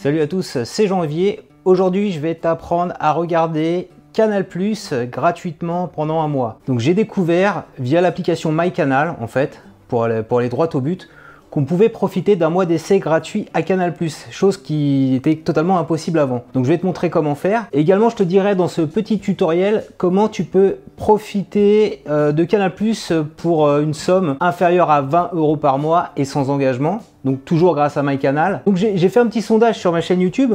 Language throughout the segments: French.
Salut à tous, c'est Janvier. Aujourd'hui, je vais t'apprendre à regarder Canal Plus gratuitement pendant un mois. Donc j'ai découvert via l'application MyCanal en fait, pour aller, pour aller droit au but, qu'on pouvait profiter d'un mois d'essai gratuit à Canal+, chose qui était totalement impossible avant. Donc je vais te montrer comment faire. Et également, je te dirai dans ce petit tutoriel comment tu peux profiter euh, de Canal+ pour euh, une somme inférieure à 20 euros par mois et sans engagement donc toujours grâce à MyCanal. Donc j'ai fait un petit sondage sur ma chaîne YouTube.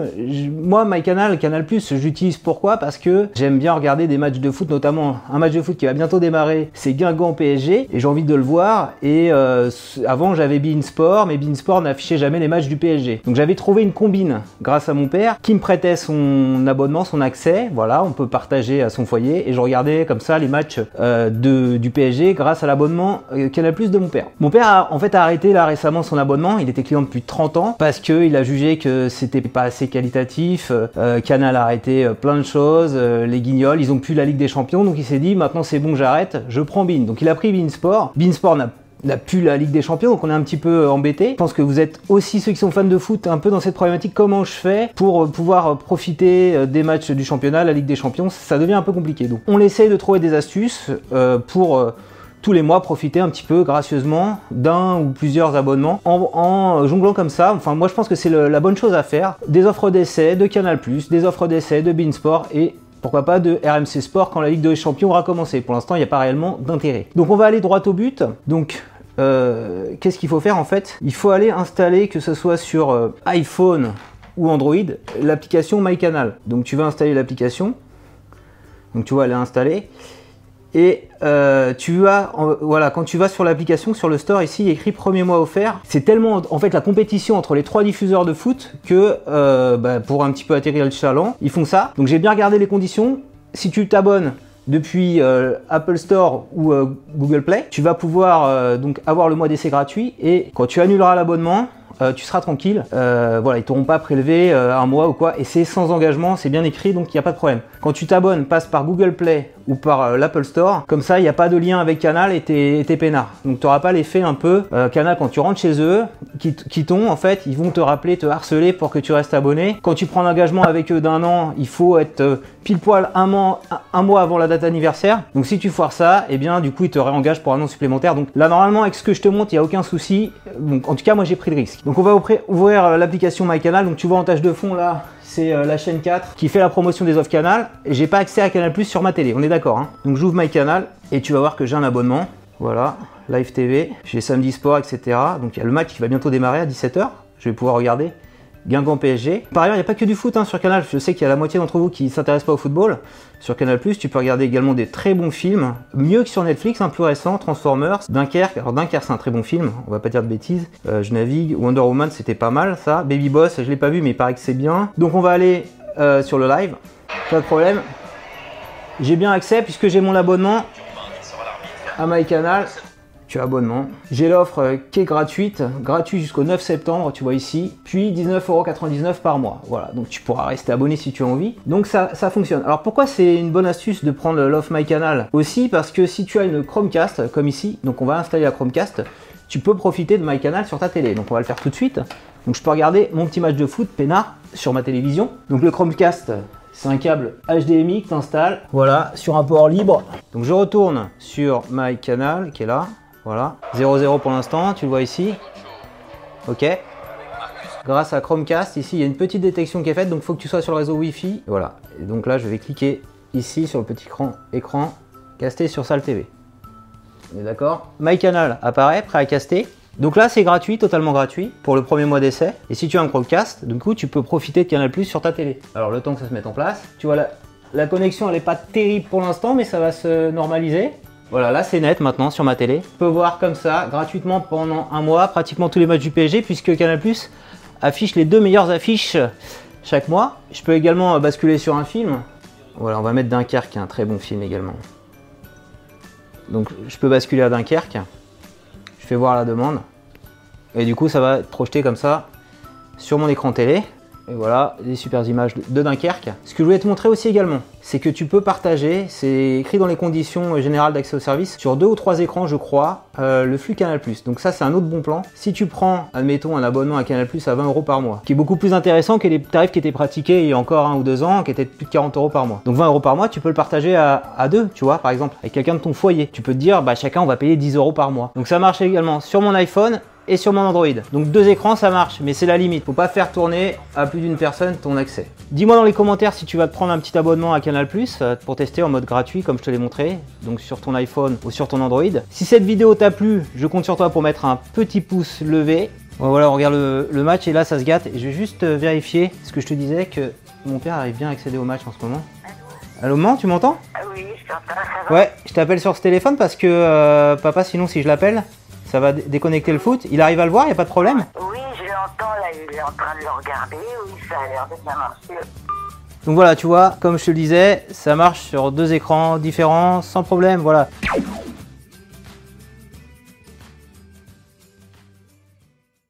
moi, MyCanal, Canal+, j'utilise pourquoi? Parce que j'aime bien regarder des matchs de foot, notamment un match de foot qui va bientôt démarrer, c'est Guingamp PSG, et j'ai envie de le voir. Et euh, avant, j'avais Beansport, mais Beansport n'affichait jamais les matchs du PSG. Donc j'avais trouvé une combine grâce à mon père qui me prêtait son abonnement, son accès. Voilà, on peut partager à son foyer, et je regardais comme ça les matchs euh, du PSG grâce à l'abonnement euh, Canal+ de mon père. Mon père a en fait arrêté là récemment son abonnement il était client depuis 30 ans parce qu'il a jugé que c'était pas assez qualitatif. Euh, Canal a arrêté plein de choses, les guignols, ils ont plus la Ligue des Champions, donc il s'est dit maintenant c'est bon, j'arrête, je prends Bean. Donc il a pris Bean Sport. Bean Sport n'a n'a plus la Ligue des Champions, donc on est un petit peu embêté. Je pense que vous êtes aussi ceux qui sont fans de foot un peu dans cette problématique. Comment je fais pour pouvoir profiter des matchs du championnat, la Ligue des Champions? Ça devient un peu compliqué. Donc on essaye de trouver des astuces pour tous les mois profiter un petit peu gracieusement d'un ou plusieurs abonnements en, jonglant comme ça. Enfin, moi je pense que c'est la bonne chose à faire. Des offres d'essai de Canal, des offres d'essai de Beansport et pourquoi pas de RMC Sport quand la Ligue des Champions aura commencé. Pour l'instant, il n'y a pas réellement d'intérêt. Donc on va aller droit au but. Donc euh, qu'est-ce qu'il faut faire en fait? Il faut aller installer, que ce soit sur euh, iPhone ou Android, l'application MyCanal. Donc tu vas installer l'application. Donc tu vas aller installer. Et euh, tu vas, voilà, quand tu vas sur l'application, sur le store ici, écrit premier mois offert. C'est tellement en fait la compétition entre les trois diffuseurs de foot que bah, pour un petit peu atterrir le chaland, ils font ça. Donc j'ai bien regardé les conditions. Si tu t'abonnes depuis euh, Apple Store ou Google Play, tu vas pouvoir donc avoir le mois d'essai gratuit et quand tu annuleras l'abonnement, tu seras tranquille. voilà, ils t'auront pas prélevé un mois ou quoi. Et c'est sans engagement, c'est bien écrit, donc il n'y a pas de problème. Quand tu t'abonnes, passe par Google Play ou par euh, l'Apple Store. Comme ça, il n'y a pas de lien avec Canal et t'es peinard. Donc tu n'auras pas l'effet un peu euh, Canal quand tu rentres chez eux, qui, t'ont en fait, ils vont te rappeler, te harceler pour que tu restes abonné. Quand tu prends l'engagement avec eux d'un an, il faut être euh, pile poil un mois, avant la date anniversaire. Donc si tu foires ça, eh bien du coup ils te réengagent pour un an supplémentaire. Donc là normalement avec ce que je te montre, il n'y a aucun souci. Donc en tout cas moi j'ai pris le risque. Donc on va ouvrir l'application MyCanal. Donc tu vois en tâche de fond là, c'est euh, la chaîne 4 qui fait la promotion des offres Canal. J'ai pas accès à Canal Plus sur ma télé, on est d'accord. Hein Donc j'ouvre My Canal et tu vas voir que j'ai un abonnement. Voilà, Live TV, j'ai Samedi Sport, etc. Donc il y a le match qui va bientôt démarrer à 17h. Je vais pouvoir regarder. Guingamp PSG. Par ailleurs, il n'y a pas que du foot hein, sur Canal. Je sais qu'il y a la moitié d'entre vous qui ne s'intéressent pas au football. Sur Canal+, tu peux regarder également des très bons films, mieux que sur Netflix, un plus récent, Transformers, Dunkerque. Alors Dunkerque, c'est un très bon film, on va pas dire de bêtises. Euh, je navigue. Wonder Woman, c'était pas mal, ça. Baby Boss, je l'ai pas vu, mais il paraît que c'est bien. Donc on va aller euh, sur le live. Pas de problème. J'ai bien accès puisque j'ai mon abonnement à MyCanal abonnement. J'ai l'offre euh, qui est gratuite, gratuite jusqu'au 9 septembre, tu vois ici, puis 19,99€ par mois. Voilà, donc tu pourras rester abonné si tu as envie. Donc ça, ça fonctionne. Alors pourquoi c'est une bonne astuce de prendre l'offre MyCanal Aussi parce que si tu as une Chromecast, comme ici, donc on va installer la Chromecast, tu peux profiter de MyCanal sur ta télé. Donc on va le faire tout de suite. Donc je peux regarder mon petit match de foot peinard sur ma télévision. Donc le Chromecast, c'est un câble HDMI que tu installes. Voilà, sur un port libre. Donc je retourne sur MyCanal qui est là. Voilà, 0-0 pour l'instant, tu le vois ici. Ok. Grâce à Chromecast, ici, il y a une petite détection qui est faite, donc il faut que tu sois sur le réseau Wi-Fi. Voilà. Et donc là, je vais cliquer ici sur le petit écran, casté sur Salle TV. On est d'accord? MyCanal apparaît, prêt à caster. Donc là, c'est gratuit, totalement gratuit, pour le premier mois d'essai. Et si tu as un Chromecast, du coup, tu peux profiter de Canal Plus sur ta télé. Alors, le temps que ça se mette en place, tu vois, la, la connexion, elle n'est pas terrible pour l'instant, mais ça va se normaliser. Voilà, là c'est net maintenant sur ma télé. Je peux voir comme ça, gratuitement pendant un mois, pratiquement tous les matchs du PSG, puisque Canal Plus affiche les deux meilleures affiches chaque mois. Je peux également basculer sur un film. Voilà, on va mettre Dunkerque, un très bon film également. Donc je peux basculer à Dunkerque. Je fais voir la demande. Et du coup, ça va être projeté comme ça sur mon écran télé. Et voilà, des super images de Dunkerque. Ce que je voulais te montrer aussi également, c'est que tu peux partager, c'est écrit dans les conditions générales d'accès au service, sur deux ou trois écrans, je crois, euh, le flux Canal+. Donc ça, c'est un autre bon plan. Si tu prends, admettons, un abonnement à Canal+, à 20 euros par mois, qui est beaucoup plus intéressant que les tarifs qui étaient pratiqués il y a encore un ou deux ans, qui étaient de plus de 40 euros par mois. Donc 20 euros par mois, tu peux le partager à, deux, tu vois, par exemple, avec quelqu'un de ton foyer. Tu peux te dire, bah chacun, on va payer 10 euros par mois. Donc ça marche également sur mon iPhone et sur mon Android. Donc deux écrans ça marche, mais c'est la limite. Faut pas faire tourner à plus d'une personne ton accès. Dis-moi dans les commentaires si tu vas te prendre un petit abonnement à Canal euh, pour tester en mode gratuit comme je te l'ai montré, donc sur ton iPhone ou sur ton Android. Si cette vidéo t'a plu, je compte sur toi pour mettre un petit pouce levé. Voilà, on regarde le, match et là ça se gâte. Et je vais juste euh, vérifier ce que je te disais que mon père arrive bien à accéder au match en ce moment. Allô maman, tu m'entends? Oui, je t'entends, Ouais, je t'appelle sur ce téléphone parce que euh, papa, sinon si je l'appelle, ça va déconnecter le foot. Il arrive à le voir, il n'y a pas de problème Oui, je l'entends là, il est en train de le regarder. Oui, ça a l'air de bien marcher. Donc voilà, tu vois, comme je te le disais, ça marche sur deux écrans différents sans problème, voilà.